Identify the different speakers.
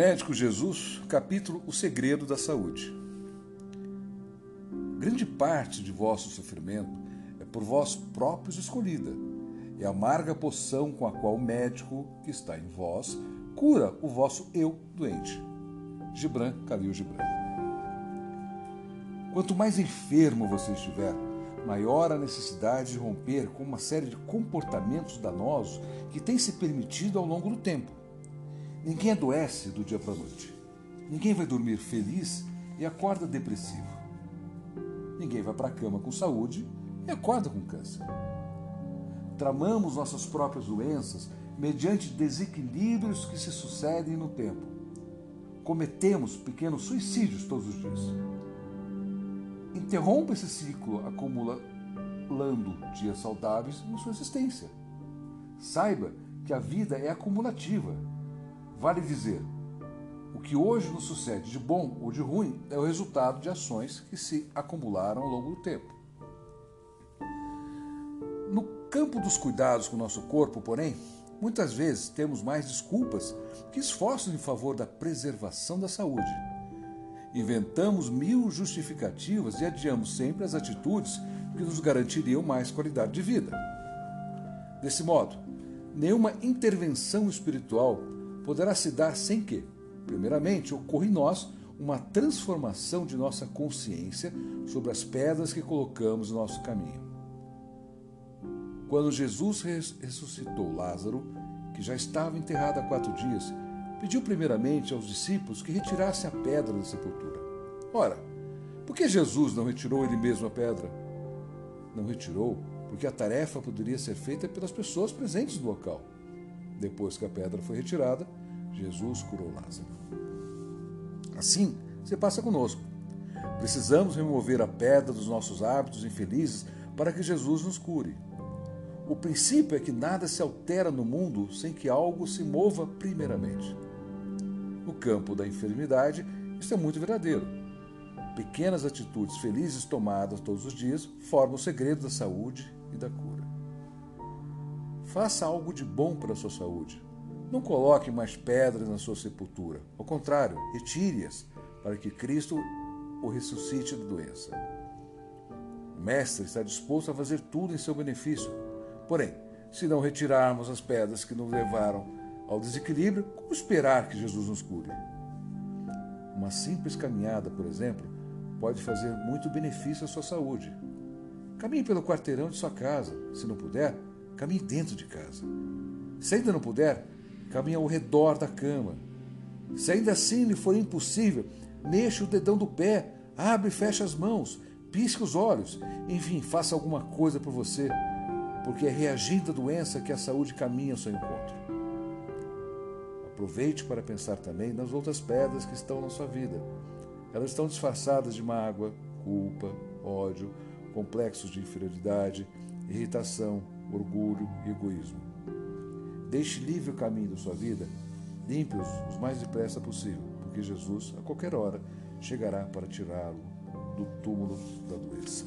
Speaker 1: médico Jesus, capítulo O Segredo da Saúde. Grande parte de vosso sofrimento é por vós próprios escolhida. É a amarga poção com a qual o médico que está em vós cura o vosso eu doente. Gibran Khalil Gibran. Quanto mais enfermo você estiver, maior a necessidade de romper com uma série de comportamentos danosos que têm se permitido ao longo do tempo. Ninguém adoece do dia para a noite. Ninguém vai dormir feliz e acorda depressivo. Ninguém vai para a cama com saúde e acorda com câncer. Tramamos nossas próprias doenças mediante desequilíbrios que se sucedem no tempo. Cometemos pequenos suicídios todos os dias. Interrompa esse ciclo acumulando dias saudáveis em sua existência. Saiba que a vida é acumulativa. Vale dizer, o que hoje nos sucede de bom ou de ruim é o resultado de ações que se acumularam ao longo do tempo. No campo dos cuidados com o nosso corpo, porém, muitas vezes temos mais desculpas que esforços em favor da preservação da saúde. Inventamos mil justificativas e adiamos sempre as atitudes que nos garantiriam mais qualidade de vida. Desse modo, nenhuma intervenção espiritual poderá se dar sem que, primeiramente, ocorra em nós uma transformação de nossa consciência sobre as pedras que colocamos no nosso caminho. Quando Jesus ressuscitou Lázaro, que já estava enterrado há quatro dias, pediu primeiramente aos discípulos que retirassem a pedra da sepultura. Ora, por que Jesus não retirou ele mesmo a pedra? Não retirou porque a tarefa poderia ser feita pelas pessoas presentes no local. Depois que a pedra foi retirada, Jesus curou Lázaro. Assim, se passa conosco. Precisamos remover a pedra dos nossos hábitos infelizes para que Jesus nos cure. O princípio é que nada se altera no mundo sem que algo se mova primeiramente. No campo da enfermidade, isso é muito verdadeiro. Pequenas atitudes felizes tomadas todos os dias formam o segredo da saúde e da cura. Faça algo de bom para a sua saúde. Não coloque mais pedras na sua sepultura. Ao contrário, retire-as para que Cristo o ressuscite da doença. O Mestre está disposto a fazer tudo em seu benefício. Porém, se não retirarmos as pedras que nos levaram ao desequilíbrio, como esperar que Jesus nos cure? Uma simples caminhada, por exemplo, pode fazer muito benefício à sua saúde. Caminhe pelo quarteirão de sua casa. Se não puder, caminhe dentro de casa. Se ainda não puder, caminhe ao redor da cama. Se ainda assim lhe for impossível, mexa o dedão do pé, abre e fecha as mãos, pisque os olhos, enfim, faça alguma coisa por você, porque é reagindo à doença que a saúde caminha ao seu encontro. Aproveite para pensar também nas outras pedras que estão na sua vida. Elas estão disfarçadas de mágoa, culpa, ódio, complexos de inferioridade, irritação, orgulho e egoísmo. Deixe livre o caminho da sua vida, limpe-os o mais depressa possível, porque Jesus, a qualquer hora, chegará para tirá-lo do túmulo da doença.